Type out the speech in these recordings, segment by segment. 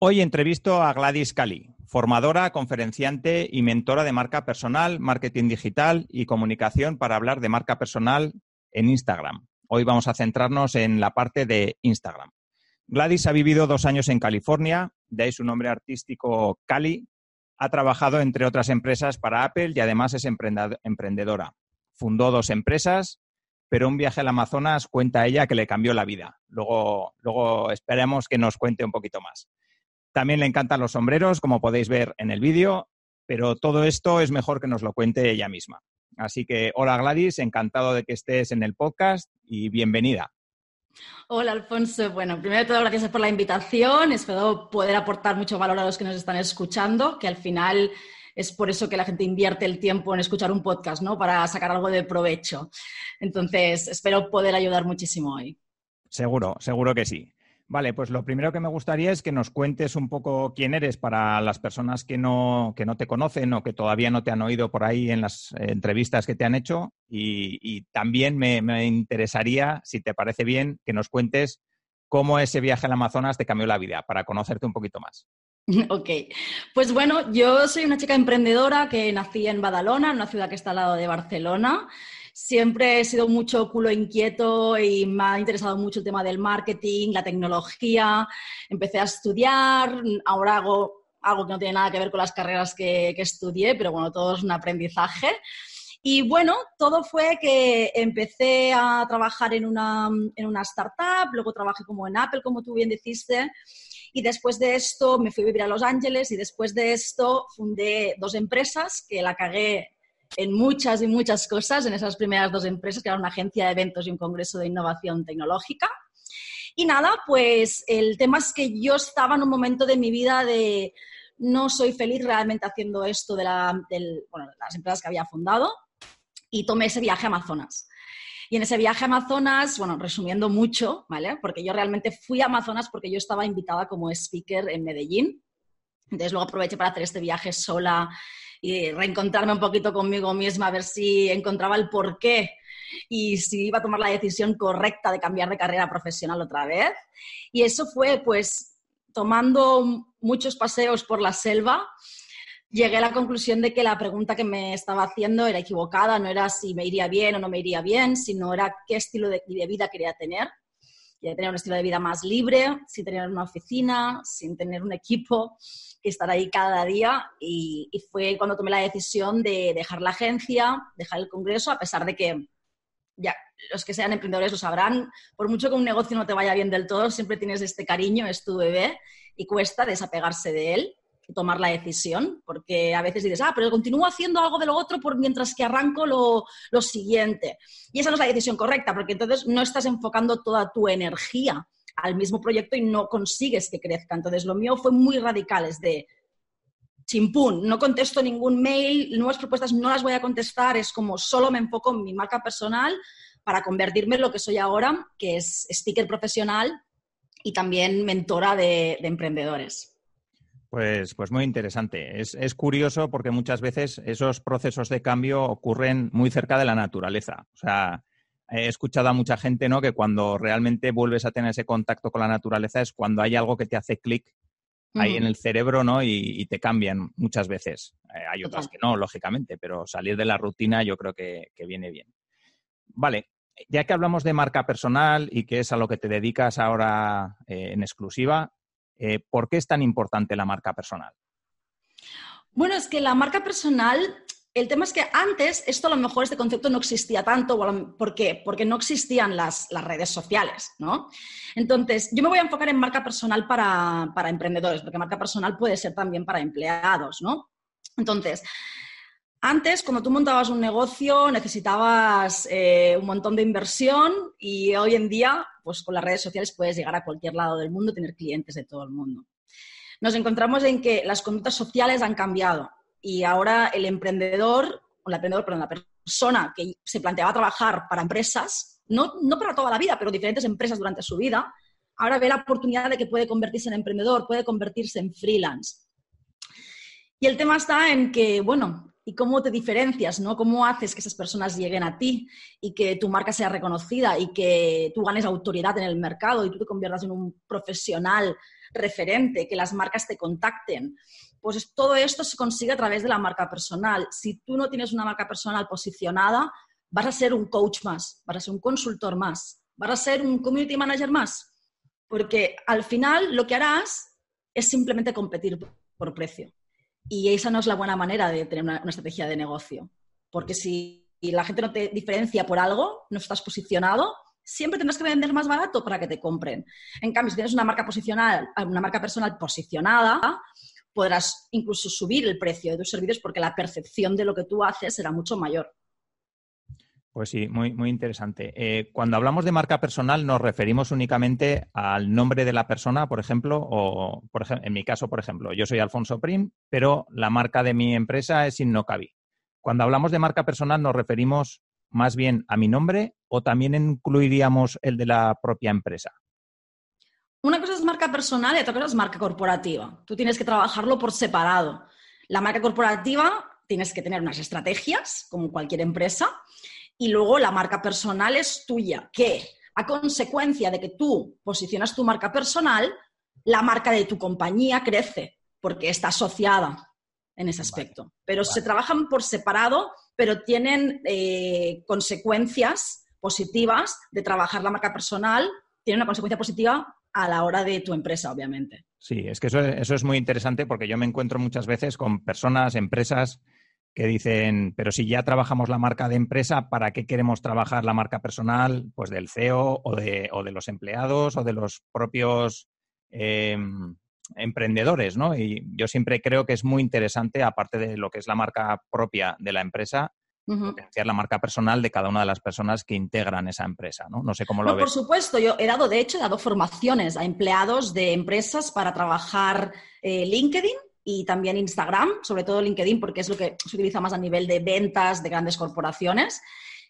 Hoy entrevisto a Gladys Cali, formadora, conferenciante y mentora de marca personal, marketing digital y comunicación para hablar de marca personal en Instagram. Hoy vamos a centrarnos en la parte de Instagram. Gladys ha vivido dos años en California, de ahí su nombre artístico Cali. Ha trabajado, entre otras empresas, para Apple y además es emprendedora. Fundó dos empresas, pero un viaje al Amazonas cuenta ella que le cambió la vida. Luego, luego esperemos que nos cuente un poquito más. También le encantan los sombreros, como podéis ver en el vídeo, pero todo esto es mejor que nos lo cuente ella misma. Así que, hola Gladys, encantado de que estés en el podcast y bienvenida. Hola Alfonso, bueno, primero de todo gracias por la invitación, espero poder aportar mucho valor a los que nos están escuchando, que al final es por eso que la gente invierte el tiempo en escuchar un podcast, ¿no? Para sacar algo de provecho. Entonces, espero poder ayudar muchísimo hoy. Seguro, seguro que sí. Vale, pues lo primero que me gustaría es que nos cuentes un poco quién eres para las personas que no, que no te conocen o que todavía no te han oído por ahí en las eh, entrevistas que te han hecho. Y, también me, me, interesaría, si te parece bien, que nos cuentes cómo ese viaje al Amazonas te cambió la vida, para conocerte un poquito más. Ok, pues bueno, yo soy una chica emprendedora que nací en Badalona, una ciudad que está al lado de Barcelona. Siempre he sido mucho culo inquieto y me ha interesado mucho el tema del marketing, la tecnología. Empecé a estudiar, ahora hago algo que no tiene nada que ver con las carreras que, que estudié, pero bueno, todo es un aprendizaje. Y bueno, todo fue que empecé a trabajar en una, en una startup, luego trabajé como en Apple, como tú bien dijiste, y después de esto me fui a vivir a Los Ángeles y después de esto fundé dos empresas que la cagué en muchas y muchas cosas en esas primeras dos empresas, que eran una agencia de eventos y un congreso de innovación tecnológica. Y nada, pues el tema es que yo estaba en un momento de mi vida de no soy feliz realmente haciendo esto de, la, bueno, las empresas que había fundado y tomé ese viaje a Amazonas. Y en ese viaje a Amazonas, bueno, resumiendo mucho, ¿vale? Porque yo realmente fui a Amazonas porque yo estaba invitada como speaker en Medellín. Entonces luego aproveché para hacer este viaje sola y reencontrarme un poquito conmigo misma, a ver si encontraba el porqué y si iba a tomar la decisión correcta de cambiar de carrera profesional otra vez. Y eso fue pues tomando muchos paseos por la selva, llegué a la conclusión de que la pregunta que me estaba haciendo era equivocada, no era si me iría bien o no me iría bien, sino era qué estilo de, vida quería tener. Quería tener un estilo de vida más libre, sin tener una oficina, sin tener un equipo estar ahí cada día y, fue cuando tomé la decisión de dejar la agencia, dejar el congreso, a pesar de que ya los que sean emprendedores lo sabrán, por mucho que un negocio no te vaya bien del todo, siempre tienes este cariño, es tu bebé y cuesta desapegarse de él y tomar la decisión, porque a veces dices, ah, pero continúo haciendo algo de lo otro por mientras que arranco lo, lo siguiente. Y esa no es la decisión correcta, porque entonces no estás enfocando toda tu energía al mismo proyecto y no consigues que crezca. Entonces, lo mío fue muy radical, es de chimpún, no contesto ningún mail, nuevas propuestas no las voy a contestar, es como solo me enfoco en mi marca personal para convertirme en lo que soy ahora, que es speaker profesional y también mentora de, de emprendedores. Pues, pues, muy interesante. Es, es, curioso porque muchas veces esos procesos de cambio ocurren muy cerca de la naturaleza. O sea, he escuchado a mucha gente ¿no? que cuando realmente vuelves a tener ese contacto con la naturaleza es cuando hay algo que te hace clic ahí en el cerebro, ¿no? Y, y te cambian muchas veces. Eh, hay otras Total. que no, lógicamente, pero salir de la rutina yo creo que, que viene bien. Vale, ya que hablamos de marca personal y que es a lo que te dedicas ahora eh, en exclusiva, eh, ¿por qué es tan importante la marca personal? Bueno, es que la marca personal, el tema es que antes esto a lo mejor este concepto no existía tanto. ¿Por qué? Porque no existían las, las redes sociales, ¿no? Entonces, yo me voy a enfocar en marca personal para, para emprendedores, porque marca personal puede ser también para empleados, ¿no? Entonces, antes, cuando tú montabas un negocio, necesitabas eh, un montón de inversión y hoy en día, pues con las redes sociales puedes llegar a cualquier lado del mundo, tener clientes de todo el mundo. Nos encontramos en que las conductas sociales han cambiado y ahora el emprendedor, o la emprendedor, perdón, la persona que se planteaba trabajar para empresas, no, no para toda la vida, pero diferentes empresas durante su vida, ahora ve la oportunidad de que puede convertirse en emprendedor, puede convertirse en freelance. Y el tema está en que, bueno, ¿y cómo te diferencias? ¿no? ¿Cómo haces que esas personas lleguen a ti y que tu marca sea reconocida y que tú ganes autoridad en el mercado y tú te conviertas en un profesional referente, que las marcas te contacten? Pues es- todo esto se consigue a través de la marca personal. Si tú no tienes una marca personal posicionada, vas a ser un coach más, vas a ser un consultor más, vas a ser un community manager más, porque al final lo que harás es simplemente competir por precio. Y esa no es la buena manera de tener una, una estrategia de negocio. Porque si la gente no te diferencia por algo, no estás posicionado, siempre tendrás que vender más barato para que te compren. En cambio, si tienes una marca posicional, una marca personal posicionada, podrás incluso subir el precio de tus servicios porque la percepción de lo que tú haces será mucho mayor. Pues sí, muy, muy interesante. Eh, cuando hablamos de marca personal, ¿nos referimos únicamente al nombre de la persona, por ejemplo? O, por ejemplo, en mi caso, por ejemplo, yo soy Alfonso Prim, pero la marca de mi empresa es Innocabi. Cuando hablamos de marca personal, ¿nos referimos más bien a mi nombre o también incluiríamos el de la propia empresa? Una cosa marca personal y otra cosa es marca corporativa. Tú tienes que trabajarlo por separado. La marca corporativa tienes que tener unas estrategias, como cualquier empresa, y luego la marca personal es tuya, que a consecuencia de que tú posicionas tu marca personal, la marca de tu compañía crece porque está asociada en ese aspecto. Pero se trabajan por separado, pero tienen eh, consecuencias positivas de trabajar la marca personal, tiene una consecuencia positiva a la hora de tu empresa, obviamente. Sí, es que eso, eso es muy interesante porque yo me encuentro muchas veces con personas, empresas que dicen, pero si ya trabajamos la marca de empresa, ¿para qué queremos trabajar la marca personal? Pues del CEO o de, los empleados o de los propios eh, emprendedores, ¿no? Y yo siempre creo que es muy interesante, aparte de lo que es la marca propia de la empresa, Potenciar la marca personal de cada una de las personas que integran esa empresa, ¿no? No sé cómo lo No, por ves. supuesto, yo he dado, de hecho, he dado formaciones a empleados de empresas para trabajar eh, LinkedIn y también Instagram, sobre todo LinkedIn, porque es lo que se utiliza más a nivel de ventas de grandes corporaciones.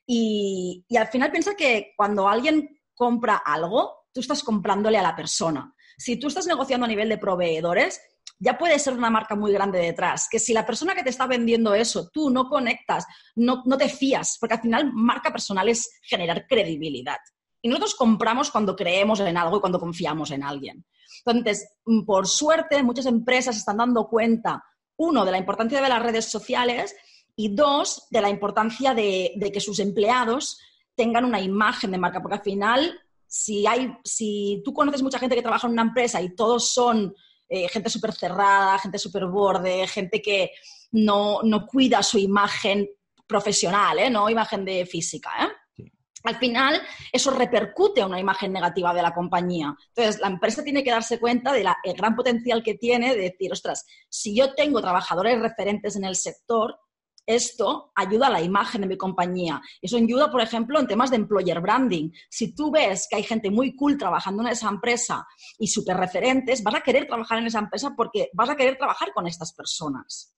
Y, y al final piensa que cuando alguien compra algo, tú estás comprándole a la persona. Si tú estás negociando a nivel de proveedores, ya puede ser una marca muy grande detrás. Que si la persona que te está vendiendo eso, tú no conectas, no, no te fías, porque al final marca personal es generar credibilidad. Y nosotros compramos cuando creemos en algo y cuando confiamos en alguien. Entonces, mm, por suerte, muchas empresas están dando cuenta, uno, de la importancia de las redes sociales y dos, de la importancia de, de que sus empleados tengan una imagen de marca, porque al final, si, hay, si tú conoces mucha gente que trabaja en una empresa y todos son eh, gente súper cerrada, gente súper borde, gente que no, no cuida su imagen profesional, ¿eh? no imagen de física. ¿eh? Sí. Al final, eso repercute a una imagen negativa de la compañía. Entonces, la empresa tiene que darse cuenta del gran potencial que tiene de decir, ostras, si yo tengo trabajadores referentes en el sector, esto ayuda a la imagen de mi compañía. Eso ayuda, por ejemplo, en temas de employer branding. Si tú ves que hay gente muy cool trabajando en esa empresa y súper referentes, vas a querer trabajar en esa empresa porque vas a querer trabajar con estas personas.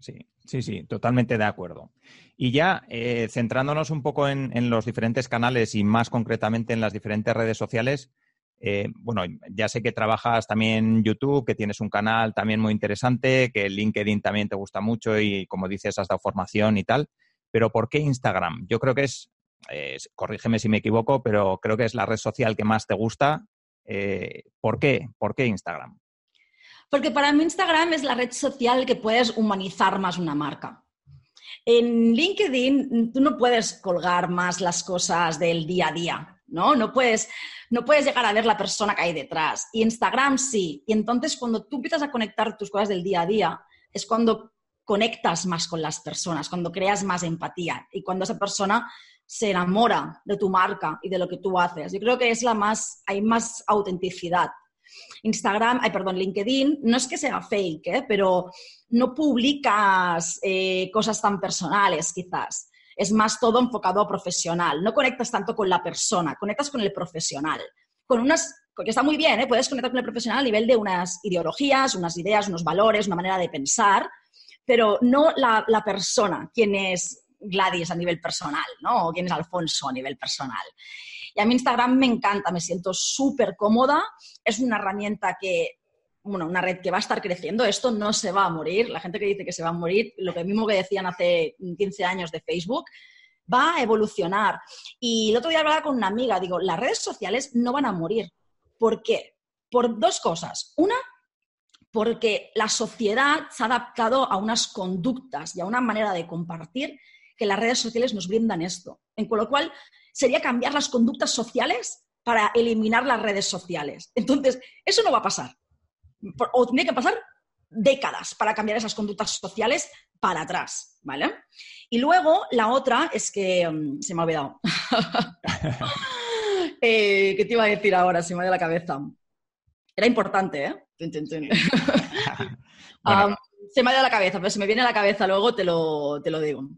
Sí, sí, sí, totalmente de acuerdo. Y ya eh, centrándonos un poco en, en, los diferentes canales y más concretamente en las diferentes redes sociales, eh, bueno, ya sé que trabajas también YouTube, que tienes un canal también muy interesante, que LinkedIn también te gusta mucho y como dices has dado formación y tal, pero ¿por qué Instagram? Yo creo que es, corrígeme si me equivoco, pero creo que es la red social que más te gusta. Eh, ¿Por qué? ¿Por qué Instagram? Porque para mí Instagram es la red social que puedes humanizar más una marca. En LinkedIn tú no puedes colgar más las cosas del día a día, ¿no? No puedes, no puedes llegar a ver la persona que hay detrás. Y Instagram sí. Y entonces cuando tú empiezas a conectar tus cosas del día a día, es cuando conectas más con las personas, cuando creas más empatía y cuando esa persona se enamora de tu marca y de lo que tú haces. Yo creo que es la más, hay más autenticidad. Instagram, ay, perdón, LinkedIn, no es que sea fake, ¿eh? pero no publicas eh, cosas tan personales, quizás. Es más todo enfocado a profesional. No conectas tanto con la persona, conectas con el profesional. Con unas, que está muy bien, ¿eh? puedes conectar con el profesional a nivel de unas ideologías, unas ideas, unos valores, una manera de pensar, pero no la, persona, quién es Gladys a nivel personal, ¿no? O quién es Alfonso a nivel personal. Y a mí Instagram me encanta, me siento súper cómoda, es una herramienta que, bueno, una red que va a estar creciendo, esto no se va a morir, la gente que dice que se va a morir, lo que mismo que decían hace 15 años de Facebook, va a evolucionar. Y el otro día hablaba con una amiga, digo, las redes sociales no van a morir. ¿Por qué? Por dos cosas. Una, porque la sociedad se ha adaptado a unas conductas y a una manera de compartir que las redes sociales nos brindan esto. En con lo cual, sería cambiar las conductas sociales para eliminar las redes sociales. Entonces, eso no va a pasar. O tiene que pasar décadas para cambiar esas conductas sociales para atrás, ¿vale? Y luego la otra es que mm, se me ha olvidado. Eh, ¿Qué te iba a decir ahora? Se me ha ido la cabeza. Era importante, ¿eh? Bueno. se me ha ido la cabeza, pero si me viene a la cabeza luego te lo, te lo digo.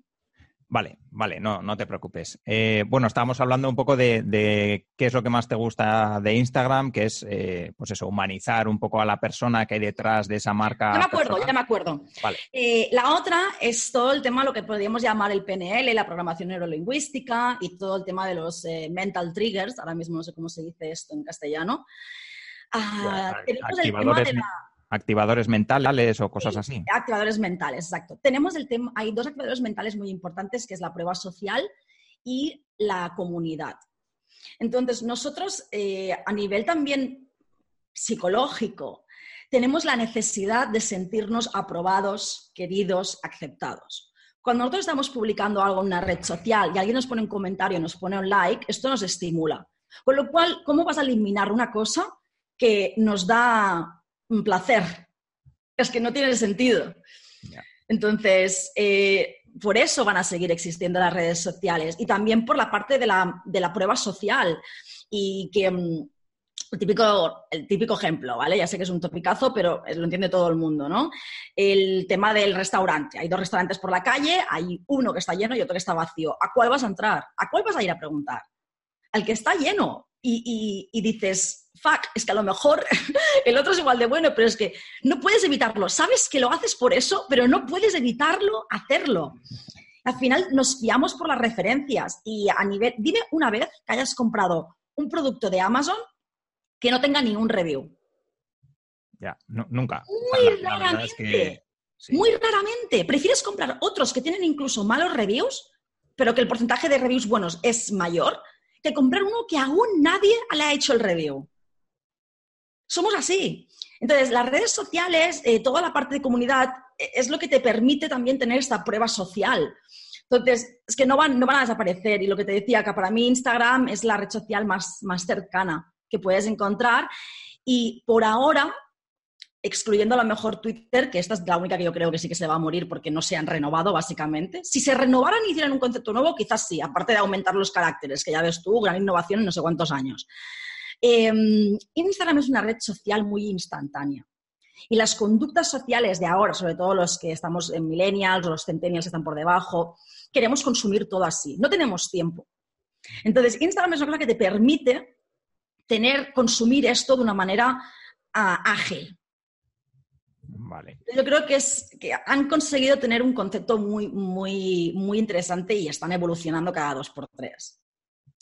Vale, vale, no, no te preocupes. Eh, bueno, estábamos hablando un poco de, de qué es lo que más te gusta de Instagram, que es, eh, pues eso, humanizar un poco a la persona que hay detrás de esa marca. Ya me acuerdo, personal. ya me acuerdo. Vale. Eh, la otra es todo el tema, lo que podríamos llamar el PNL, la programación neurolingüística y todo el tema de los eh, mental triggers. Ahora mismo no sé cómo se dice esto en castellano. Ah, Bueno, tenemos el tema de la- activadores mentales o cosas así. Activadores mentales, exacto. Tenemos el tema, hay dos activadores mentales muy importantes, que es la prueba social y la comunidad. Entonces, nosotros eh, a nivel también psicológico, tenemos la necesidad de sentirnos aprobados, queridos, aceptados. Cuando nosotros estamos publicando algo en una red social y alguien nos pone un comentario, nos pone un like, esto nos estimula. Con lo cual, ¿cómo vas a eliminar una cosa que nos da un placer? Es que no tiene sentido. Entonces, eh, por eso van a seguir existiendo las redes sociales y también por la parte de la, de la prueba social y que mm, el típico, el típico ejemplo, ¿vale? Ya sé que es un topicazo, pero lo entiende todo el mundo, ¿no? El tema del restaurante. Hay dos restaurantes por la calle, hay uno que está lleno y otro que está vacío. ¿A cuál vas a entrar? ¿A cuál vas a ir a preguntar? Al que está lleno. Y, y- y dices, fuck, es que a lo mejor el otro es igual de bueno, pero es que no puedes evitarlo. Sabes que lo haces por eso, pero no puedes evitarlo hacerlo. Al final nos fiamos por las referencias y a nivel, dime una vez que hayas comprado un producto de Amazon que no tenga ni un review. Ya, nu- nunca. Muy La- la verdad es que- raramente. sí. Muy raramente. ¿Prefieres comprar otros que tienen incluso malos reviews, pero que el porcentaje de reviews buenos es mayor, comprar uno que aún nadie le ha hecho el review? Somos así. Entonces, las redes sociales, eh, toda la parte de comunidad, eh, es lo que te permite también tener esta prueba social. Entonces, es que no van, no van a desaparecer. Y lo que te decía, que para mí Instagram es la red social más, más cercana que puedes encontrar. Y por ahora, excluyendo a lo mejor Twitter, que esta es la única que yo creo que sí que se va a morir porque no se han renovado, básicamente. Si se renovaran y hicieran un concepto nuevo, quizás sí, aparte de aumentar los caracteres, que ya ves tú, gran innovación en no sé cuántos años. Eh, Instagram es una red social muy instantánea. Y las conductas sociales de ahora, sobre todo los que estamos en millennials los centennials están por debajo, queremos consumir todo así. No tenemos tiempo. Entonces, Instagram es una cosa que te permite tener, consumir esto de una manera ah, ágil. Vale. Yo creo que, es, que han conseguido tener un concepto muy, muy, muy interesante y están evolucionando cada dos por tres.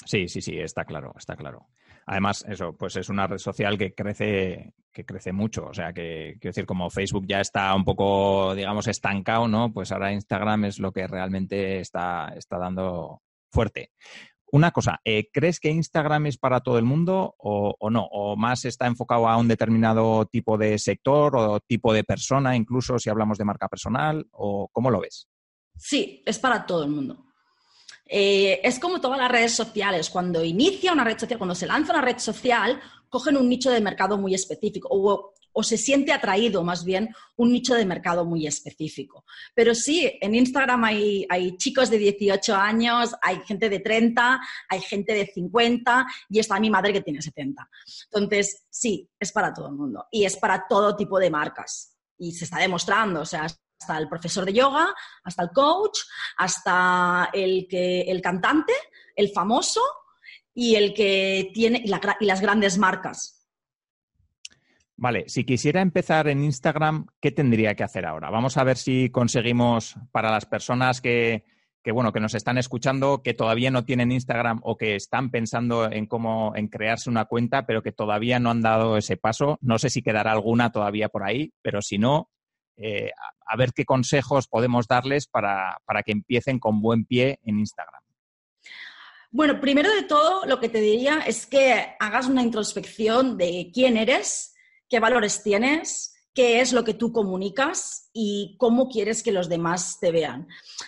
Sí, sí, sí, está claro, está claro. Además, eso, pues es una red social que crece, que crece mucho. O sea, que quiero decir, como Facebook ya está un poco, digamos, estancado, ¿no? Pues ahora Instagram es lo que realmente está, está dando fuerte. Una cosa, eh, ¿crees que Instagram es para todo el mundo o, no? ¿O más está enfocado a un determinado tipo de sector o tipo de persona, incluso si hablamos de marca personal? ¿O cómo lo ves? Sí, es para todo el mundo. Eh, es como todas las redes sociales. Cuando inicia una red social, cuando se lanza una red social, cogen un nicho de mercado muy específico o, se siente atraído más bien un nicho de mercado muy específico. Pero sí, en Instagram hay, hay, chicos de 18 años, hay gente de 30, hay gente de 50 y está mi madre que tiene 70. Entonces, sí, es para todo el mundo y es para todo tipo de marcas. Y se está demostrando, o sea, hasta el profesor de yoga, hasta el coach, hasta el, que, el cantante, el famoso y el que tiene y, la, y las grandes marcas. Vale, si quisiera empezar en Instagram, ¿qué tendría que hacer ahora? Vamos a ver si conseguimos para las personas que, que, bueno, que nos están escuchando, que todavía no tienen Instagram o que están pensando en cómo en crearse una cuenta, pero que todavía no han dado ese paso. No sé si quedará alguna todavía por ahí, pero si no, eh, a, ver qué consejos podemos darles para, para que empiecen con buen pie en Instagram. Bueno, primero de todo, lo que te diría es que hagas una introspección de quién eres, qué valores tienes, qué es lo que tú comunicas y cómo quieres que los demás te vean.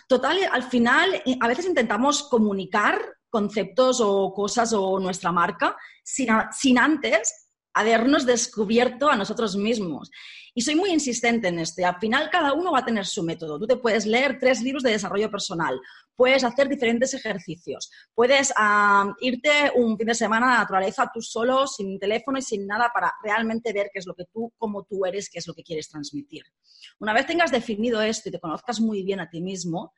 Total, al final, a veces intentamos comunicar conceptos o cosas o nuestra marca sin, sin antes habernos descubierto a nosotros mismos. Y soy muy insistente en este. Al final, cada uno va a tener su método. Tú te puedes leer tres libros de desarrollo personal, puedes hacer diferentes ejercicios, puedes uh, irte un fin de semana a la naturaleza tú solo, sin teléfono y sin nada, para realmente ver qué es lo que tú, como tú eres, qué es lo que quieres transmitir. Una vez tengas definido esto y te conozcas muy bien a ti mismo,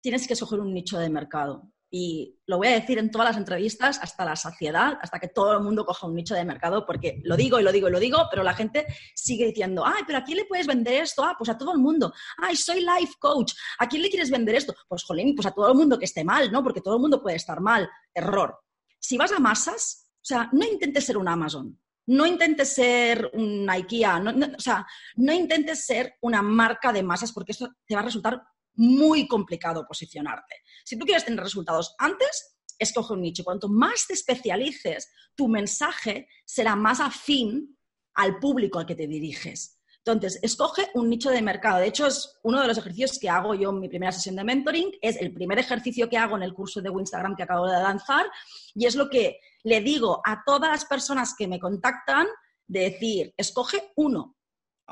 tienes que escoger un nicho de mercado y lo voy a decir en todas las entrevistas hasta la saciedad, hasta que todo el mundo coja un nicho de mercado, porque lo digo y lo digo y lo digo, pero la gente sigue diciendo, ay, pero ¿a quién le puedes vender esto? Ah, pues a todo el mundo. Ay, soy life coach. ¿A quién le quieres vender esto? Pues, jolín, pues a todo el mundo que esté mal, ¿no? Porque todo el mundo puede estar mal. Error. Si vas a masas, o sea, no intentes ser un Amazon. No intentes ser un IKEA, no, no, o sea, no intentes ser una marca de masas porque esto te va a resultar muy complicado posicionarte. Si tú quieres tener resultados antes, escoge un nicho. Cuanto más te especialices, tu mensaje será más afín al público al que te diriges. Entonces, escoge un nicho de mercado. De hecho, es uno de los ejercicios que hago yo en mi primera sesión de mentoring. Es el primer ejercicio que hago en el curso de Instagram que acabo de lanzar. Y es lo que le digo a todas las personas que me contactan de decir, escoge uno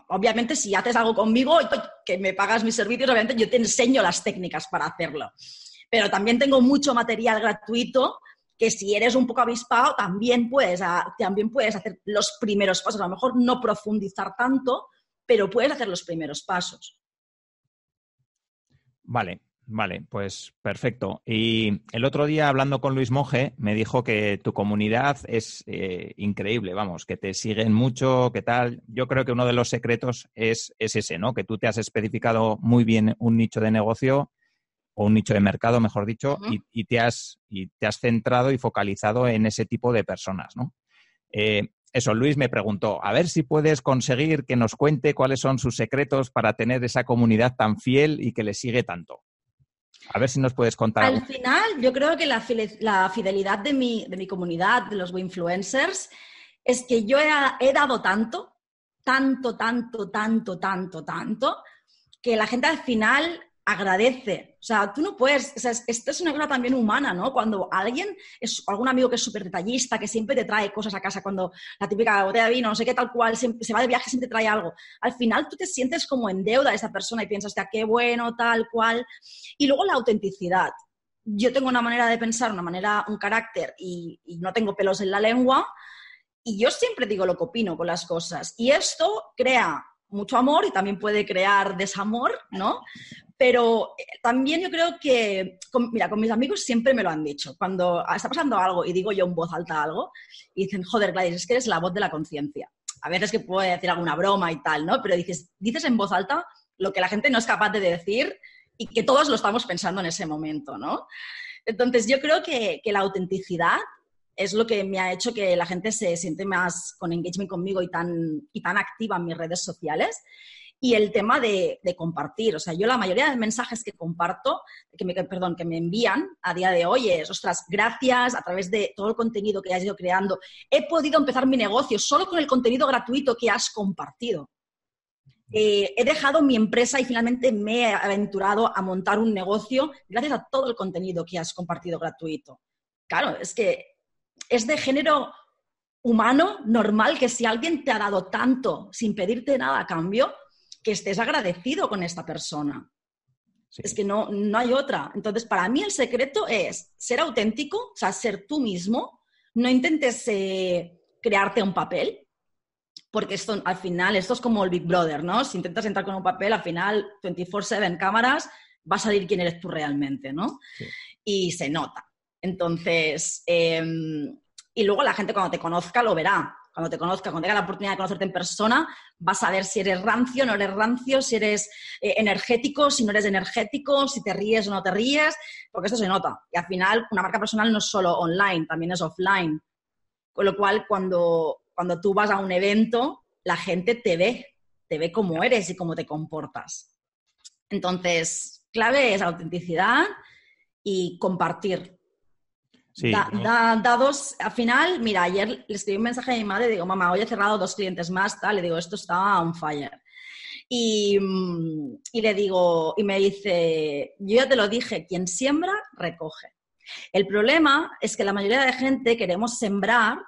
obviamente si haces algo conmigo, que me pagas mis servicios, obviamente yo te enseño las técnicas para hacerlo. Pero también tengo mucho material gratuito que si eres un poco avispado también puedes, también puedes hacer los primeros pasos. A lo mejor no profundizar tanto, pero puedes hacer los primeros pasos. Vale, Vale, pues perfecto. Y el otro día hablando con Luis Monge me dijo que tu comunidad es eh, increíble, vamos, que te siguen mucho, que tal. Yo creo que uno de los secretos es, es, ese, ¿no? Que tú te has especificado muy bien un nicho de negocio o un nicho de mercado, mejor dicho, uh -huh. y, y, te has, y te has centrado y focalizado en ese tipo de personas, ¿no? Eh, eso, Luis me preguntó, a ver si puedes conseguir que nos cuente cuáles son sus secretos para tener esa comunidad tan fiel y que le sigue tanto. A ver si nos puedes contar. Al final, yo creo que la, fidelidad de mi, de mi comunidad, de los influencers, es que yo he, he, dado tanto, tanto, tanto, tanto, tanto, tanto, que la gente al final agradece. O sea, tú no puedes, o sea, esto es una cosa también humana, ¿no? Cuando alguien, es algún amigo que es súper detallista, que siempre te trae cosas a casa, cuando la típica botella de vino, no sé qué tal cual, se va de viaje, siempre te trae algo. Al final tú te sientes como en deuda a esa persona y piensas, qué bueno, tal cual. Y luego la autenticidad. Yo tengo una manera de pensar, una manera, un carácter y, y no tengo pelos en la lengua y yo siempre digo lo que opino con las cosas. Y esto crea mucho amor y también puede crear desamor, ¿no? Pero eh, también yo creo que, con, mira, con mis amigos siempre me lo han dicho. Cuando está pasando algo y digo yo en voz alta algo, y dicen, joder, Gladys, es que eres la voz de la conciencia. A veces que puedo decir alguna broma y tal, ¿no? Pero dices, dices en voz alta lo que la gente no es capaz de decir y que todos lo estamos pensando en ese momento, ¿no? Entonces yo creo que, que la autenticidad es lo que me ha hecho que la gente se siente más con engagement conmigo y tan, y tan activa en mis redes sociales. y el tema de, compartir. O sea, yo la mayoría de mensajes que comparto, que me, perdón, que me envían a día de hoy es, ostras, gracias a través de todo el contenido que has ido creando, he podido empezar mi negocio solo con el contenido gratuito que has compartido. Eh, he dejado mi empresa y finalmente me he aventurado a montar un negocio gracias a todo el contenido que has compartido gratuito. Claro, es que es de género humano, normal, que si alguien te ha dado tanto sin pedirte nada a cambio, que estés agradecido con esta persona. Es que no, no hay otra. Entonces, para mí el secreto es ser auténtico, o sea, ser tú mismo. No intentes eh, crearte un papel, porque esto al final, esto es como el Big Brother, ¿no? Si intentas entrar con un papel, al final, 24/7 cámaras, va a salir quién eres tú realmente, ¿no? Y se nota. Entonces, em, y luego la gente cuando te conozca lo verá. Cuando te conozca, cuando tenga la oportunidad de conocerte en persona, vas a ver si eres rancio, no eres rancio, si eres eh, energético, si no eres energético, si te ríes o no te ríes, porque esto se nota. Y al final, una marca personal no es solo online, también es offline. Con lo cual, cuando, cuando tú vas a un evento, la gente te ve, te ve cómo eres y cómo te comportas. Entonces, clave es autenticidad y compartir. Sí, dados, al final, mira, ayer le escribí un mensaje a mi madre, digo, mamá, hoy he cerrado dos clientes más, tal, le digo, esto está on fire. Y, mm, y, le digo, y me dice, yo ya te lo dije, quien siembra, recoge. El problema es que la mayoría de gente queremos sembrar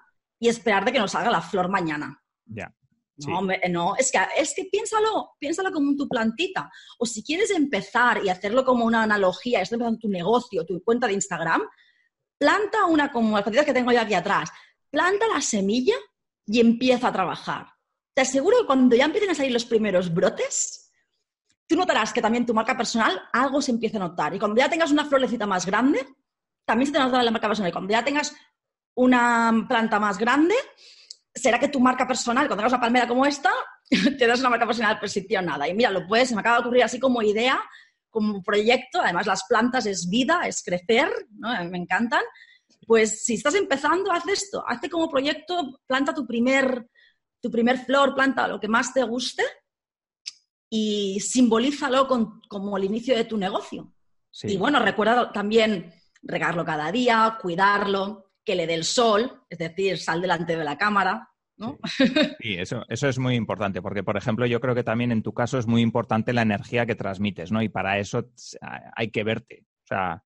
y esperar de que nos salga la flor mañana. Ya. No, no, es que, es que piénsalo, piénsalo como tu plantita. O si quieres empezar y hacerlo como una analogía, estás empezando tu negocio, tu cuenta de Instagram, planta una como las plantitas que tengo yo aquí atrás, planta la semilla y empieza a trabajar. Te aseguro que cuando ya empiecen a salir los primeros brotes, tú notarás que también tu marca personal algo se empieza a notar. Y cuando ya tengas una florecita más grande, también se te notará la marca personal. Y cuando ya tengas una planta más grande, será que tu marca personal, cuando hagas una palmera como esta, te das una marca personal posicionada. Y mira, lo puedes, se me acaba de ocurrir así como idea, como proyecto, además las plantas es vida, es crecer, ¿no? me encantan. Pues si estás empezando, haz esto, hazte como proyecto, planta tu primer, tu primer flor, planta lo que más te guste y simbolízalo como el inicio de tu negocio. Y bueno, recuerda también regarlo cada día, cuidarlo, que le dé el sol, es decir, sal delante de la cámara. ¿No? Sí, eso, eso es muy importante, porque, por ejemplo, yo creo que también en tu caso es muy importante la energía que transmites, ¿no? Y para eso hay que verte. O sea,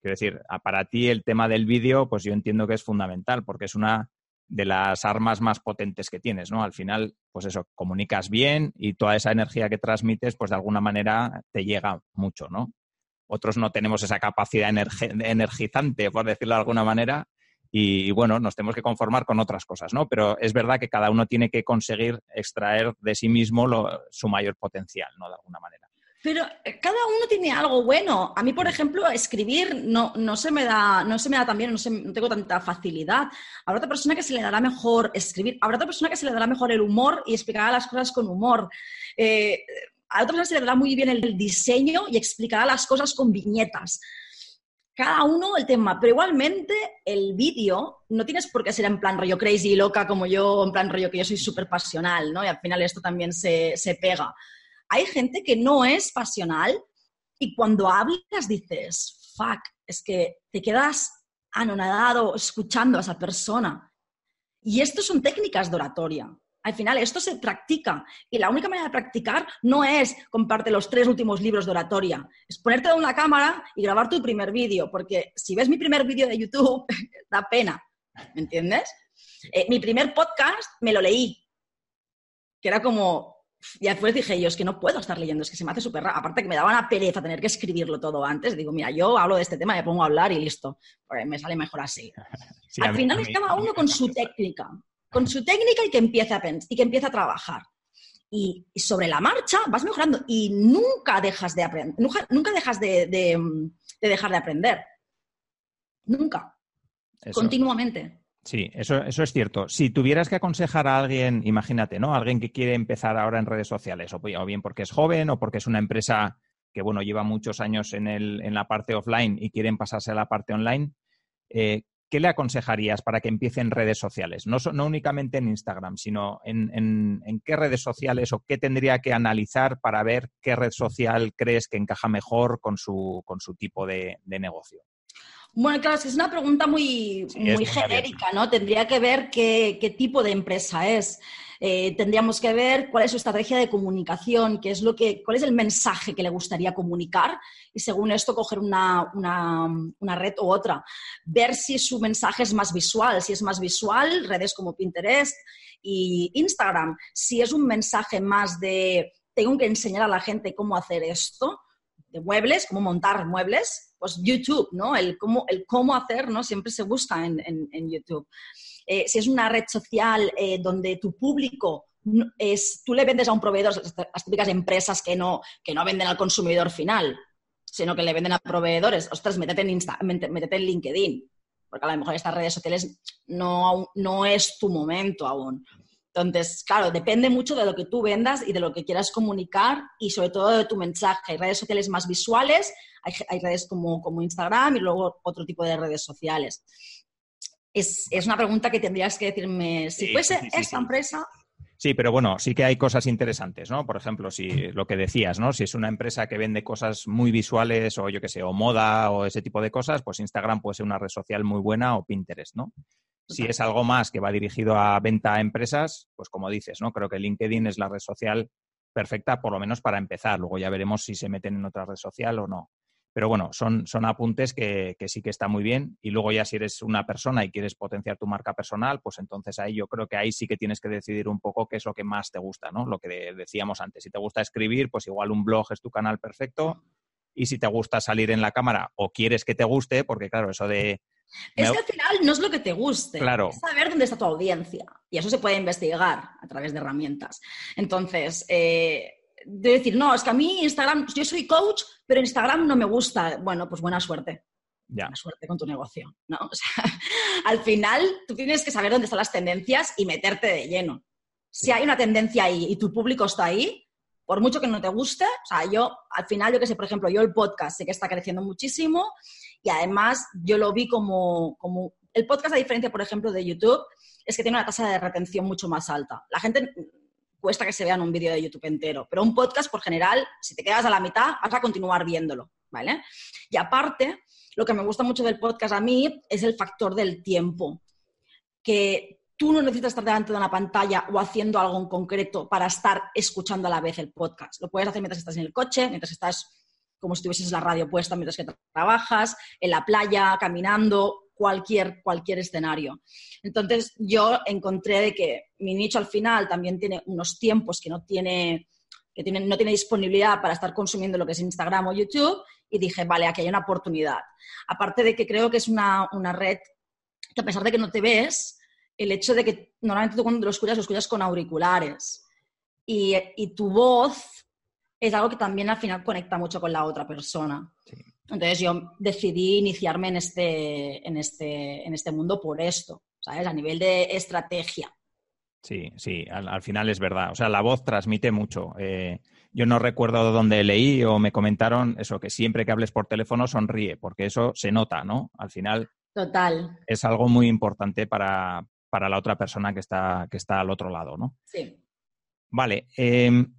quiero decir, para ti el tema del vídeo, pues yo entiendo que es fundamental, porque es una de las armas más potentes que tienes, ¿no? Al final, pues eso, comunicas bien y toda esa energía que transmites, pues de alguna manera te llega mucho, ¿no? Otros no tenemos esa capacidad energizante, por decirlo de alguna manera, y, bueno, nos tenemos que conformar con otras cosas, ¿no? Pero es verdad que cada uno tiene que conseguir extraer de sí mismo su mayor potencial, ¿no? De alguna manera. Pero eh, cada uno tiene algo bueno. A mí, por ejemplo, escribir no, no se me da, no se me da tan bien, no, tengo tanta facilidad. Habrá otra persona que se le dará mejor escribir, habrá otra persona que se le dará mejor el humor y explicará las cosas con humor. Eh, a otra persona se le dará muy bien el diseño y explicará las cosas con viñetas cada uno el tema, pero igualmente el vídeo no tienes por qué ser en plan rollo crazy loca como yo, en plan rollo que yo soy súper pasional, ¿no? Y al final esto también se, se, pega. Hay gente que no es pasional y cuando hablas dices, fuck, es que te quedas anonadado escuchando a esa persona. Y esto son técnicas de oratoria. Al final, esto se practica y la única manera de practicar no es comparte los tres últimos libros de oratoria, es ponerte de una cámara y grabar tu primer vídeo, porque si ves mi primer vídeo de YouTube, da pena, ¿me entiendes? Eh, mi primer podcast me lo leí, que era como, y después dije yo, es que no puedo estar leyendo, es que se me hace súper raro. Aparte que me daba una pereza tener que escribirlo todo antes. Digo, mira, yo hablo de este tema, me pongo a hablar y listo. Porque me sale mejor así. Al final es cada uno con su técnica con su técnica y que empiece a, y que empiece a trabajar. Y, sobre la marcha vas mejorando y nunca dejas de aprender, nunca, dejas de, dejar de aprender. Nunca. Continuamente. Sí, eso, eso es cierto. Si tuvieras que aconsejar a alguien, imagínate, ¿no? Alguien que quiere empezar ahora en redes sociales, o, bien porque es joven o porque es una empresa que, bueno, lleva muchos años en, el, en la parte offline y quieren pasarse a la parte online, eh, ¿qué le aconsejarías para que empiece en redes sociales? No, no únicamente en Instagram, sino en, en, qué redes sociales o qué tendría que analizar para ver qué red social crees que encaja mejor con su, con su tipo de, negocio. Bueno, claro, es una pregunta muy, muy genérica, ¿no? Tendría que ver qué, qué tipo de empresa es. Eh, tendríamos que ver cuál es su estrategia de comunicación, qué es lo que, cuál es el mensaje que le gustaría comunicar y según esto coger una, red u otra. Ver si su mensaje es más visual, si es más visual, redes como Pinterest y Instagram. Si es un mensaje más de tengo que enseñar a la gente cómo hacer esto, de muebles, cómo montar muebles, pues YouTube, ¿no? El cómo, el cómo hacer, ¿no? Siempre se busca en, en YouTube. Eh, si es una red social eh, donde tu público es, tú le vendes a un proveedor, las típicas empresas que no, que no venden al consumidor final, sino que le venden a proveedores, ostras, métete en, Insta, métete en LinkedIn, porque a lo mejor estas redes sociales no, no es tu momento aún. Entonces, claro, depende mucho de lo que tú vendas y de lo que quieras comunicar y sobre todo de tu mensaje. Hay redes sociales más visuales, hay, hay redes como, como Instagram y luego otro tipo de redes sociales es, una pregunta que tendrías que decirme, si fuese esta empresa... Sí, pero bueno, sí que hay cosas interesantes, ¿no? Por ejemplo, si lo que decías, ¿no? Si es una empresa que vende cosas muy visuales o yo qué sé, o moda o ese tipo de cosas, pues Instagram puede ser una red social muy buena o Pinterest, ¿no? Si es algo más que va dirigido a venta a empresas, pues como dices, ¿no? Creo que LinkedIn es la red social perfecta, por lo menos para empezar. Luego ya veremos si se meten en otra red social o no. Pero bueno, son, son apuntes que, sí que está muy bien. Y luego ya si eres una persona y quieres potenciar tu marca personal, pues entonces ahí yo creo que ahí sí que tienes que decidir un poco qué es lo que más te gusta, ¿no? Lo que decíamos antes. Si te gusta escribir, pues igual un blog es tu canal perfecto. Y si te gusta salir en la cámara o quieres que te guste, porque claro, eso de... Es que al final no es lo que te guste, claro. es saber dónde está tu audiencia. Y eso se puede investigar a través de herramientas. Entonces, eh, de decir, no, es que a mí Instagram, yo soy coach, pero Instagram no me gusta. Bueno, pues buena suerte. Buena suerte con tu negocio, ¿no? O sea, al final tú tienes que saber dónde están las tendencias y meterte de lleno. Si hay una tendencia ahí y tu público está ahí, por mucho que no te guste, o sea, yo al final, yo que sé, por ejemplo, yo el podcast sé que está creciendo muchísimo y además yo lo vi como, como el podcast, a diferencia, por ejemplo, de YouTube, es que tiene una tasa de retención mucho más alta. La gente cuesta que se vean un vídeo de YouTube entero, pero un podcast, por general, si te quedas a la mitad, vas a continuar viéndolo, ¿vale? Y aparte, lo que me gusta mucho del podcast a mí es el factor del tiempo, que tú no necesitas estar delante de una pantalla o haciendo algo en concreto para estar escuchando a la vez el podcast. Lo puedes hacer mientras estás en el coche, mientras estás como si tuvieses la radio puesta mientras que trabajas, en la playa, caminando, cualquier, cualquier escenario. Entonces yo encontré de que mi nicho al final también tiene unos tiempos que no tiene, que tiene, no tiene disponibilidad para estar consumiendo lo que es Instagram o YouTube y dije, vale, aquí hay una oportunidad. Aparte de que creo que es una, red que a pesar de que no te ves, el hecho de que normalmente tú cuando lo escuchas, lo escuchas con auriculares y, y tu voz es algo que también al final conecta mucho con la otra persona. Sí. Entonces yo decidí iniciarme en este, en este, en este mundo por esto, ¿sabes? A nivel de estrategia. Sí, sí, al, final es verdad. O sea, la voz transmite mucho. Eh, yo no recuerdo dónde leí o me comentaron eso, que siempre que hables por teléfono sonríe, porque eso se nota, ¿no? Al final. Total. Es algo muy importante para, para la otra persona que está, que está al otro lado, ¿no? Sí. Vale. Em,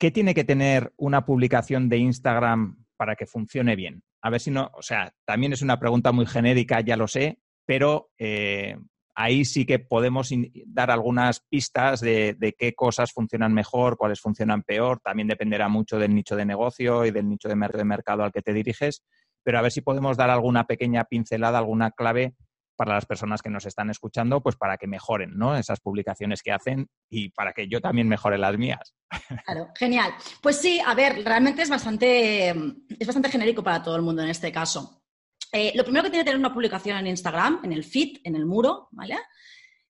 ¿Qué tiene que tener una publicación de Instagram para que funcione bien? A ver si no, o sea, también es una pregunta muy genérica, ya lo sé, pero eh, ahí sí que podemos dar algunas pistas de, qué cosas funcionan mejor, cuáles funcionan peor. También dependerá mucho del nicho de negocio y del nicho de mercado al que te diriges, pero a ver si podemos dar alguna pequeña pincelada, alguna clave para las personas que nos están escuchando, pues para que mejoren ¿no? esas publicaciones que hacen y para que yo también mejore las mías. Claro, genial. Pues sí, a ver, realmente es bastante, es bastante genérico para todo el mundo en este caso. Eh, lo primero que tiene que tener una publicación en Instagram, en el feed, en el muro, ¿vale?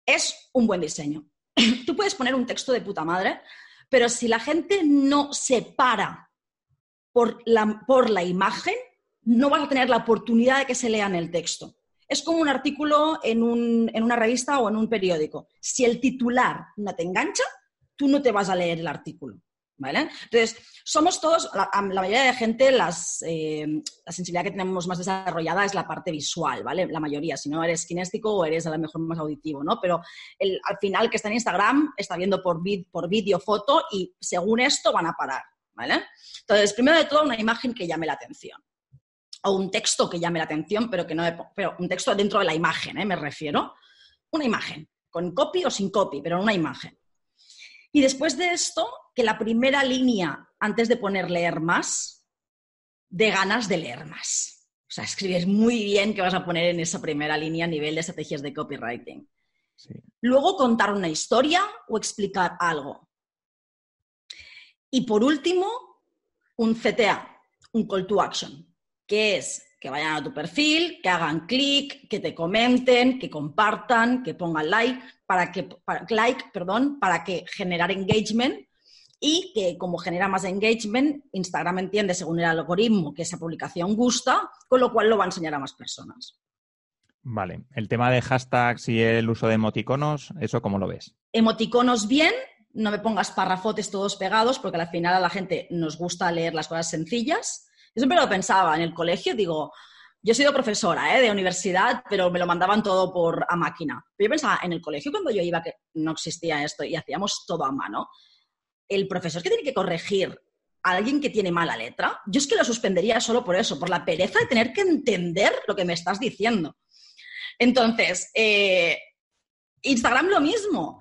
Es un buen diseño. Tú puedes poner un texto de puta madre, pero si la gente no se para por la, por la imagen, no vas a tener la oportunidad de que se lean el texto es como un artículo en, una revista o en un periódico. Si el titular no te engancha, tú no te vas a leer el artículo. ¿Vale? Entonces, somos todos, la, la mayoría de gente, eh, la sensibilidad que tenemos más desarrollada es la parte visual, ¿vale? La mayoría, si no eres kinéstico o eres a lo mejor más auditivo, ¿no? Pero al final que está en Instagram está viendo por, vid, por vídeo, foto y según esto van a parar, ¿vale? Entonces, primero de todo, una imagen que llame la atención. O un texto que llame la atención, pero que no, pero un texto dentro de la imagen, ¿eh? Me refiero. Una imagen, con copy o sin copy, pero una imagen. Y después de esto, que la primera línea, antes de poner leer más, de ganas de leer más. O sea, escribes muy bien que vas a poner en esa primera línea a nivel de estrategias de copywriting. Sí. Luego, contar una historia o explicar algo. Y por último, un CTA, un call to action, que es que vayan a tu perfil, que hagan clic, que te comenten, que compartan, que pongan like, para que, para, like, perdón, para que generar engagement y que como genera más engagement, Instagram entiende según el algoritmo que esa publicación gusta, con lo cual lo va a enseñar a más personas. Vale, el tema de hashtags y el uso de emoticonos, ¿eso cómo lo ves? Emoticonos bien, no me pongas parrafotes todos pegados porque al final a la gente nos gusta leer las cosas sencillas. Yo siempre lo pensaba en el colegio, digo, yo he sido profesora ¿eh? de universidad, pero me lo mandaban todo por a máquina. Pero yo pensaba, en el colegio cuando yo iba que no existía esto y hacíamos todo a mano, el profesor que tiene que corregir a alguien que tiene mala letra, yo es que lo suspendería solo por eso, por la pereza de tener que entender lo que me estás diciendo. Entonces, eh, Instagram lo mismo.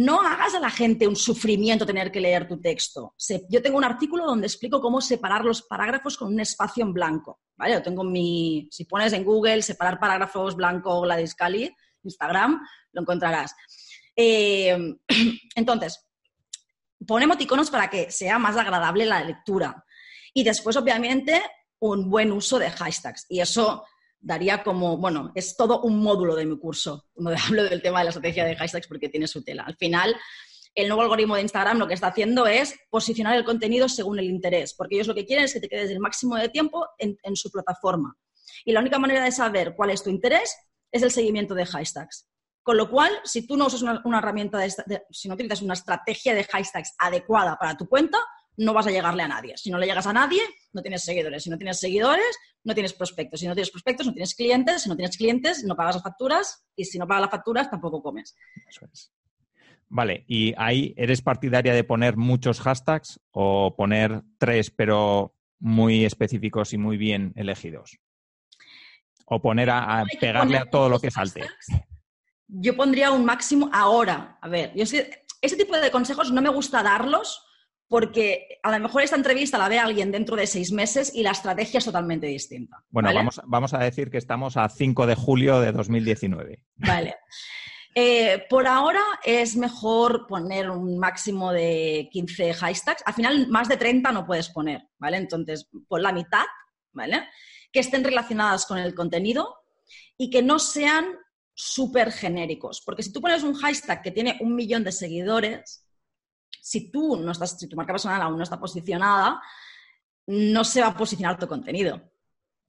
No hagas a la gente un sufrimiento tener que leer tu texto. Yo tengo un artículo donde explico cómo separar los parágrafos con un espacio en blanco. ¿vale? Yo tengo mi, si pones en Google separar parágrafos blanco Gladys Cali, Instagram, lo encontrarás. Eh, entonces, pon emoticonos para que sea más agradable la lectura. Y después, obviamente, un buen uso de hashtags. Y eso daría como, bueno, es todo un módulo de mi curso, cuando hablo del tema de la estrategia de hashtags porque tiene su tela. Al final, el nuevo algoritmo de Instagram lo que está haciendo es posicionar el contenido según el interés, porque ellos lo que quieren es que te quedes el máximo de tiempo en, su plataforma. Y la única manera de saber cuál es tu interés es el seguimiento de hashtags. Con lo cual, si tú no usas una, una herramienta, de, de, si no utilizas una estrategia de hashtags adecuada para tu cuenta, no vas a llegarle a nadie. Si no le llegas a nadie, no tienes seguidores. Si no tienes seguidores, no tienes prospectos. Si no tienes prospectos, no tienes clientes. Si no tienes clientes, no pagas las facturas. Y si no pagas las facturas, tampoco comes. Eso es. Vale, ¿y ahí eres partidaria de poner muchos hashtags o poner tres, pero muy específicos y muy bien elegidos? ¿O poner a, a pegarle a todo lo que salte? Yo pondría un máximo ahora. A ver, yo sé, ese tipo de consejos no me gusta darlos porque a lo mejor esta entrevista la ve alguien dentro de seis meses y la estrategia es totalmente distinta. Bueno, ¿vale? vamos, vamos, a decir que estamos a 5 de julio de 2019. Vale. Eh, por ahora es mejor poner un máximo de 15 hashtags. Al final, más de 30 no puedes poner, ¿vale? Entonces, pon la mitad, ¿vale? Que estén relacionadas con el contenido y que no sean súper genéricos. Porque si tú pones un hashtag que tiene un millón de seguidores, si tú no estás, si tu marca personal aún no está posicionada, no se va a posicionar tu contenido.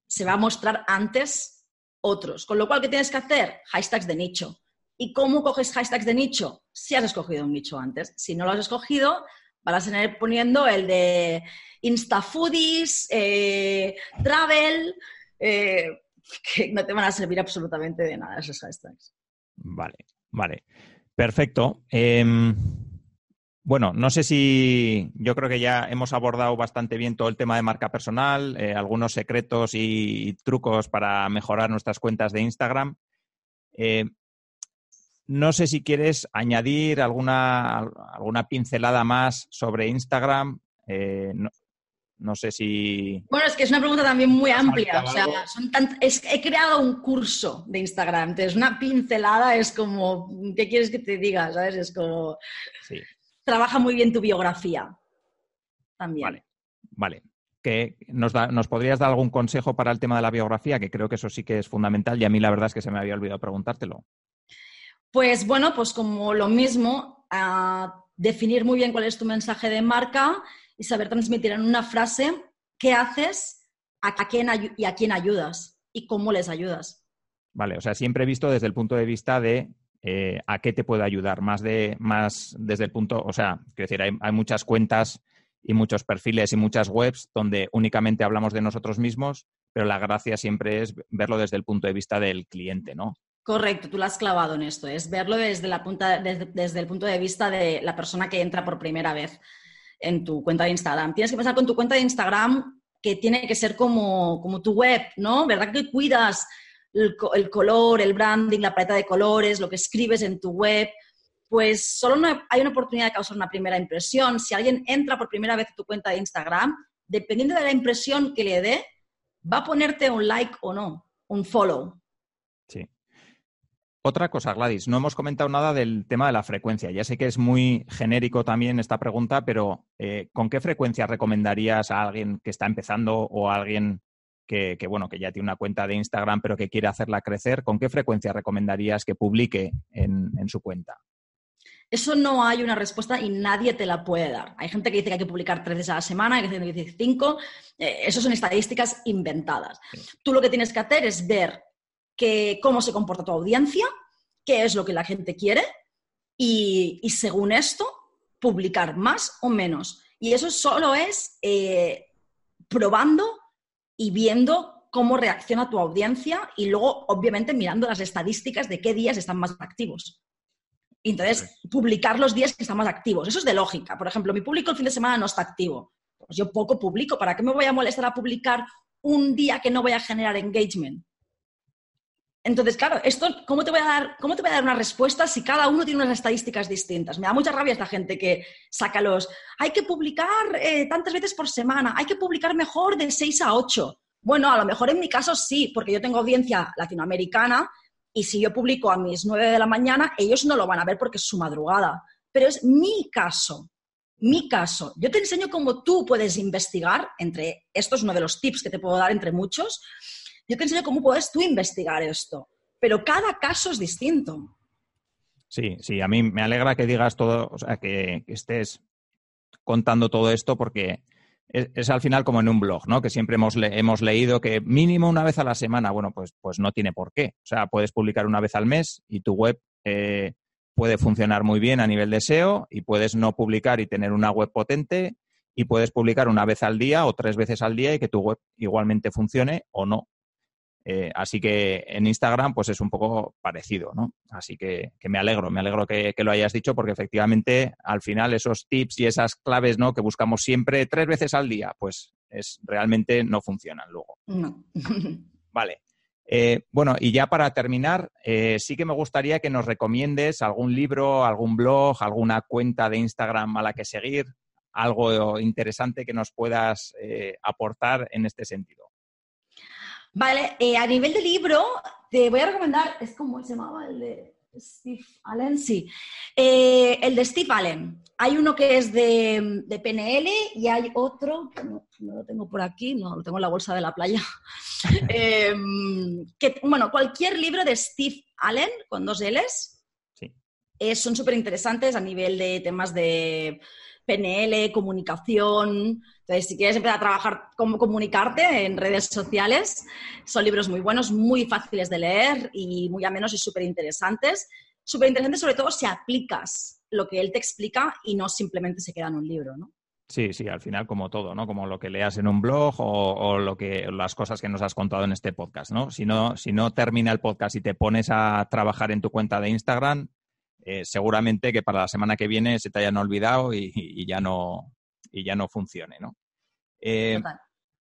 Se va a mostrar antes otros. Con lo cual, ¿qué tienes que hacer? Hashtags de nicho. ¿Y cómo coges hashtags de nicho? Si has escogido un nicho antes. Si no lo has escogido, vas a tener poniendo el de Instafoodies, eh, Travel, eh, que no te van a servir absolutamente de nada esos hashtags. Vale, vale. Perfecto. Eh... Bueno, no sé si yo creo que ya hemos abordado bastante bien todo el tema de marca personal, eh, algunos secretos y, y, trucos para mejorar nuestras cuentas de Instagram. Eh, no sé si quieres añadir alguna, alguna pincelada más sobre Instagram. Eh, no, no, sé si. Bueno, es que es una pregunta también muy amplia. O sea, es, he creado un curso de Instagram. Entonces, una pincelada es como, ¿qué quieres que te diga? ¿Sabes? Es como. Sí trabaja muy bien tu biografía también. Vale, vale. Que nos, da, ¿Nos podrías dar algún consejo para el tema de la biografía? Que creo que eso sí que es fundamental y a mí la verdad es que se me había olvidado preguntártelo. Pues bueno, pues como lo mismo, a definir muy bien cuál es tu mensaje de marca y saber transmitir en una frase qué haces, a quién y a quién ayudas y cómo les ayudas. Vale, o sea, siempre he visto desde el punto de vista de eh, a qué te puede ayudar, más de más desde el punto, o sea, quiero decir, hay, muchas cuentas y muchos perfiles y muchas webs donde únicamente hablamos de nosotros mismos, pero la gracia siempre es verlo desde el punto de vista del cliente, ¿no? Correcto, tú lo has clavado en esto, es verlo desde, la punta, desde, desde el punto de vista de la persona que entra por primera vez en tu cuenta de Instagram. Tienes que pensar con tu cuenta de Instagram que tiene que ser como, como tu web, ¿no? ¿Verdad que cuidas el, co- el color, el branding, la paleta de colores, lo que escribes en tu web? Pues solo hay una oportunidad de causar una primera impresión. Si alguien entra por primera vez a tu cuenta de Instagram, dependiendo de la impresión que le dé, va a ponerte un like o no, un follow. Sí. Otra cosa, Gladys, no hemos comentado nada del tema de la frecuencia. Ya sé que es muy genérico también esta pregunta, pero eh, ¿con qué frecuencia recomendarías a alguien que está empezando o a alguien que, que, bueno, que ya tiene una cuenta de Instagram pero que quiere hacerla crecer? ¿Con qué frecuencia recomendarías que publique en, en su cuenta? Eso no hay una respuesta y nadie te la puede dar. Hay gente que dice que hay que publicar tres veces a la semana, hay gente que dice cinco. Eh, eso son estadísticas inventadas. Tú lo que tienes que hacer es ver que, cómo se comporta tu audiencia, qué es lo que la gente quiere y, y según esto, publicar más o menos. Y eso solo es eh, probando y viendo cómo reacciona tu audiencia y luego, obviamente, mirando las estadísticas de qué días están más activos. Y entonces, publicar los días que están más activos. Eso es de lógica. Por ejemplo, mi público el fin de semana no está activo. Pues yo poco publico. ¿Para qué me voy a molestar a publicar un día que no voy a generar engagement? Entonces, claro, esto, ¿cómo te, voy a dar, ¿cómo te voy a dar una respuesta si cada uno tiene unas estadísticas distintas? Me da mucha rabia esta gente que saca los, hay que publicar eh, tantas veces por semana, hay que publicar mejor de 6 a 8. Bueno, a lo mejor en mi caso sí, porque yo tengo audiencia latinoamericana y si yo publico a mis 9 de la mañana, ellos no lo van a ver porque es su madrugada. Pero es mi caso, mi caso. Yo te enseño cómo tú puedes investigar, entre, esto es uno de los tips que te puedo dar entre muchos, yo te enseño cómo puedes tú investigar esto, pero cada caso es distinto. Sí, sí, a mí me alegra que digas todo, o sea, que, estés contando todo esto porque es, al final como en un blog, ¿no? Que siempre hemos leído que mínimo una vez a la semana. Bueno, pues, pues no tiene por qué. O sea, puedes publicar una vez al mes y tu web eh, puede funcionar muy bien a nivel de SEO y puedes no publicar y tener una web potente y puedes publicar una vez al día o tres veces al día y que tu web igualmente funcione o no. Eh, así que en Instagram pues es un poco parecido, ¿no? Así que, que me alegro, me alegro que, que, lo hayas dicho porque efectivamente al final esos tips y esas claves, ¿no? Que buscamos siempre tres veces al día, pues es realmente no funcionan luego. No. vale. Eh, bueno, y ya para terminar, eh, sí que me gustaría que nos recomiendes algún libro, algún blog, alguna cuenta de Instagram a la que seguir, algo interesante que nos puedas aportar en este sentido. Vale, eh, a nivel de libro, te voy a recomendar, es como se llamaba el de Steve Allen, sí, eh, el de Steve Allen. Hay uno que es de, de PNL y hay otro, no, no, lo tengo por aquí, no, lo tengo en la bolsa de la playa. eh, que, bueno, cualquier libro de Steve Allen con dos L's sí. eh, son súper interesantes a nivel de temas de PNL, comunicación. Entonces, si quieres empezar a trabajar cómo comunicarte en redes sociales, son libros muy buenos, muy fáciles de leer y muy amenos y súper interesantes. Súper interesantes sobre todo si aplicas lo que él te explica y no simplemente se queda en un libro, ¿no? Sí, sí, al final como todo, ¿no? Como lo que leas en un blog o, o, lo que, las cosas que nos has contado en este podcast, ¿no? Si no, si no termina el podcast y te pones a trabajar en tu cuenta de Instagram, eh, seguramente que para la semana que viene se te hayan olvidado y, y ya no y ya no funcione, ¿no? Eh,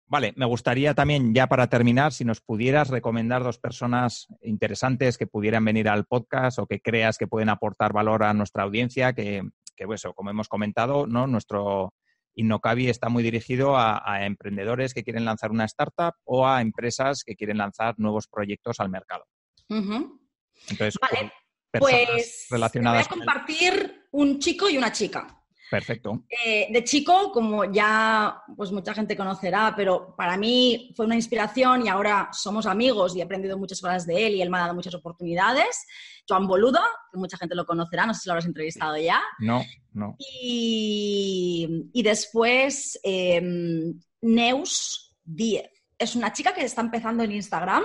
vale, me gustaría también, ya para terminar, si nos pudieras recomendar dos personas interesantes que pudieran venir al podcast o que creas que pueden aportar valor a nuestra audiencia, que, que pues, como hemos comentado, ¿no? Nuestro Innocabi está muy dirigido a, a, emprendedores que quieren lanzar una startup o a empresas que quieren lanzar nuevos proyectos al mercado. Uh -huh. Entonces, vale. Pues relacionadas voy a compartir un chico y una chica. Perfecto. Eh, de chico, como ya pues mucha gente conocerá, pero para mí fue una inspiración y ahora somos amigos y he aprendido muchas cosas de él y él me ha dado muchas oportunidades. Joan Boluda, que mucha gente lo conocerá, no sé si lo habrás entrevistado ya. No, no. Y, y después eh, Neus 10. Es una chica que está empezando en Instagram.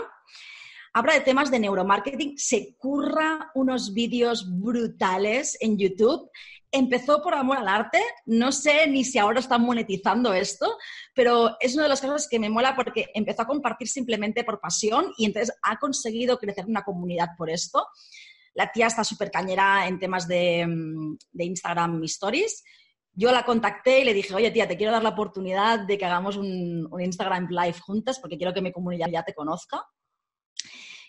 Habla de temas de neuromarketing, se curra unos vídeos brutales en YouTube. Empezó por amor al arte, no sé ni si ahora están monetizando esto, pero es una de las cosas que me mola porque empezó a compartir simplemente por pasión y entonces ha conseguido crecer una comunidad por esto. La tía está súper cañera en temas de, mm, de Instagram Stories yo la contacté y le dije, oye tía, te quiero dar la oportunidad de que hagamos un, Instagram Live juntas porque quiero que mi comunidad ya te conozca.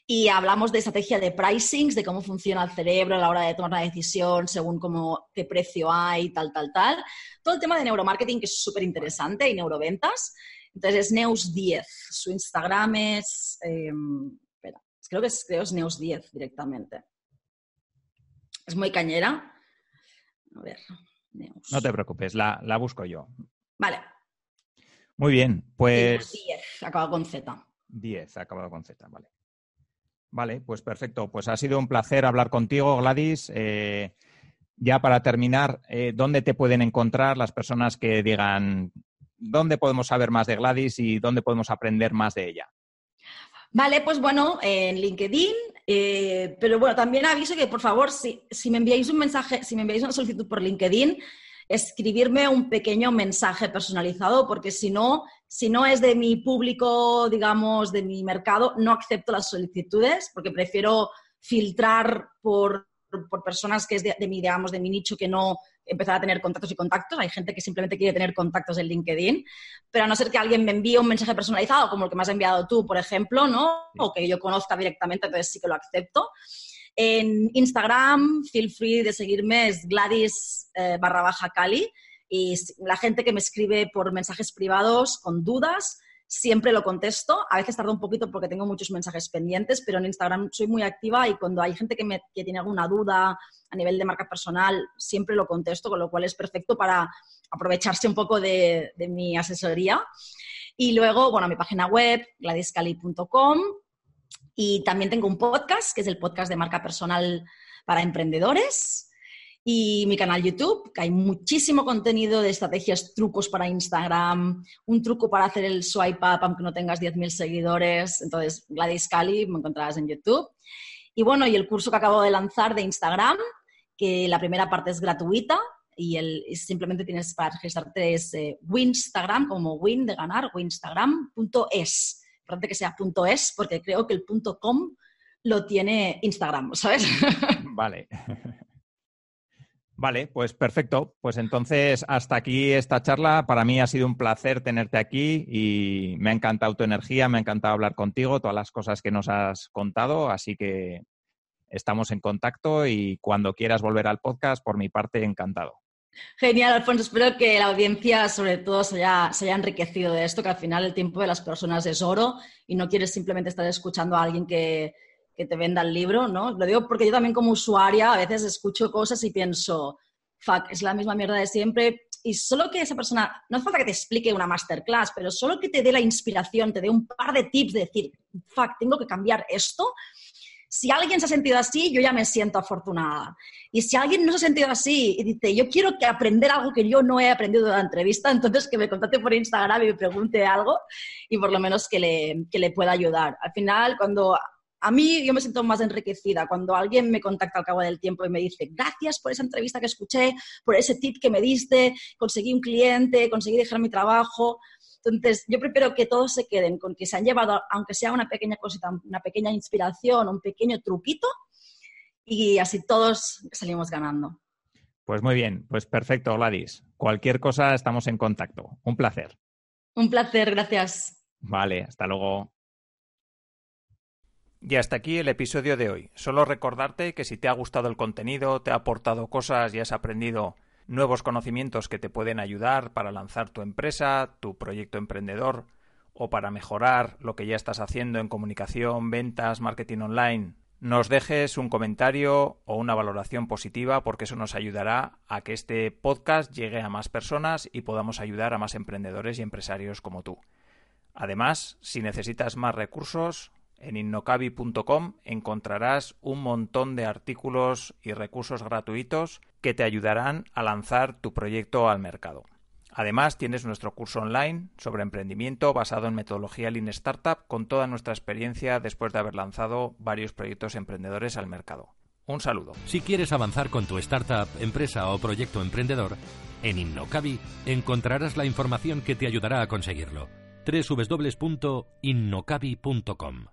Y hablamos de estrategia de pricings, de cómo funciona el cerebro a la hora de tomar una decisión según cómo, qué precio hay, tal, tal, tal. Todo el tema de neuromarketing que es súper interesante y neuroventas. Entonces es Neus10. Su Instagram es... Em, espera, creo que es, creo es Neus10 directamente. Es muy cañera. A ver, no te preocupes, la, busco yo. Vale. Muy bien, pues... 10, acabado con Z. 10, acabado con Z, vale. Vale, pues perfecto. Pues ha sido un placer hablar contigo, Gladys. Eh, ya para terminar, eh, ¿dónde te pueden encontrar las personas que digan dónde podemos saber más de Gladys y dónde podemos aprender más de ella? Vale, pues bueno, en LinkedIn, eh, pero bueno, también aviso que por favor, si, si, me enviáis un mensaje, si me enviáis una solicitud por LinkedIn, escribirme un pequeño mensaje personalizado, porque si no, si no es de mi público, digamos, de mi mercado, no acepto las solicitudes, porque prefiero filtrar por, por personas que es de, de, mi, digamos, de mi nicho que no empezar a tener contactos y contactos. Hay gente que simplemente quiere tener contactos en LinkedIn, pero a no ser que alguien me envíe un mensaje personalizado, como el que me has enviado tú, por ejemplo, ¿no? O que yo conozca directamente, entonces sí que lo acepto. En Instagram, feel free de seguirme, es Gladys eh, barra baja Cali. Y la gente que me escribe por mensajes privados con dudas, siempre lo contesto. A veces tardo un poquito porque tengo muchos mensajes pendientes, pero en Instagram soy muy activa y cuando hay gente que, tiene alguna duda a nivel de marca personal, siempre lo contesto, con lo cual es perfecto para aprovecharse un poco de, mi asesoría. Y luego, bueno, mi página web, gladyscali.com. Y también tengo un podcast, que es el podcast de marca personal para emprendedores y mi canal YouTube, que hay muchísimo contenido de estrategias, trucos para Instagram, un truco para hacer el swipe up aunque no tengas 10.000 seguidores. Entonces, Gladys Cali me encontrarás en YouTube. Y bueno, y el curso que acabo de lanzar de Instagram, que la primera parte es gratuita y el, simplemente tienes para registrarte es eh, Winstagram, como win de ganar, winstagram.es. Importante que sea .es porque creo que el .com lo tiene Instagram, ¿sabes? Vale. Vale, pues perfecto. Pues entonces, hasta aquí esta charla. Para mí ha sido un placer tenerte aquí y me ha encantado tu energía, me ha encantado hablar contigo, todas las cosas que nos has contado. Así que estamos en contacto y cuando quieras volver al podcast, por mi parte, encantado. Genial, Alfonso. Espero que la audiencia, sobre todo, se haya, enriquecido de esto, que al final el tiempo de las personas es oro y no quieres simplemente estar escuchando a alguien que, que te venda el libro, ¿no? Lo digo porque yo también como usuaria a veces escucho cosas y pienso, fuck, es la misma mierda de siempre. Y solo que esa persona, no hace falta que te explique una masterclass, pero solo que te dé la inspiración, te dé un par de tips de decir, fuck, tengo que cambiar esto. Si alguien se ha sentido así, yo ya me siento afortunada. Y si alguien no se ha sentido así y dice, yo quiero que aprender algo que yo no he aprendido de la entrevista, entonces que me contacte por Instagram y me pregunte algo y por lo menos que le, que le pueda ayudar. Al final, cuando a mí yo me siento más enriquecida cuando alguien me contacta al cabo del tiempo y me dice, gracias por esa entrevista que escuché, por ese tip que me diste, conseguí un cliente, conseguí dejar mi trabajo. Entonces, yo prefiero que todos se queden con que se han llevado, aunque sea una pequeña cosita, una pequeña inspiración, un pequeño truquito, y así todos salimos ganando. Pues muy bien, pues perfecto, Gladys. Cualquier cosa estamos en contacto. Un placer. Un placer, gracias. Vale, hasta luego. Y hasta aquí el episodio de hoy. Solo recordarte que si te ha gustado el contenido, te ha aportado cosas y has aprendido nuevos conocimientos que te pueden ayudar para lanzar tu empresa, tu proyecto emprendedor o para mejorar lo que ya estás haciendo en comunicación, ventas, marketing online, nos dejes un comentario o una valoración positiva porque eso nos ayudará a que este podcast llegue a más personas y podamos ayudar a más emprendedores y empresarios como tú. Además, si necesitas más recursos, en innocabi.com encontrarás un montón de artículos y recursos gratuitos que te ayudarán a lanzar tu proyecto al mercado. Además, tienes nuestro curso online sobre emprendimiento basado en metodología Lean Startup con toda nuestra experiencia después de haber lanzado varios proyectos emprendedores al mercado. Un saludo. Si quieres avanzar con tu startup, empresa o proyecto emprendedor, en Innocabi encontrarás la información que te ayudará a conseguirlo. www.innocabi.com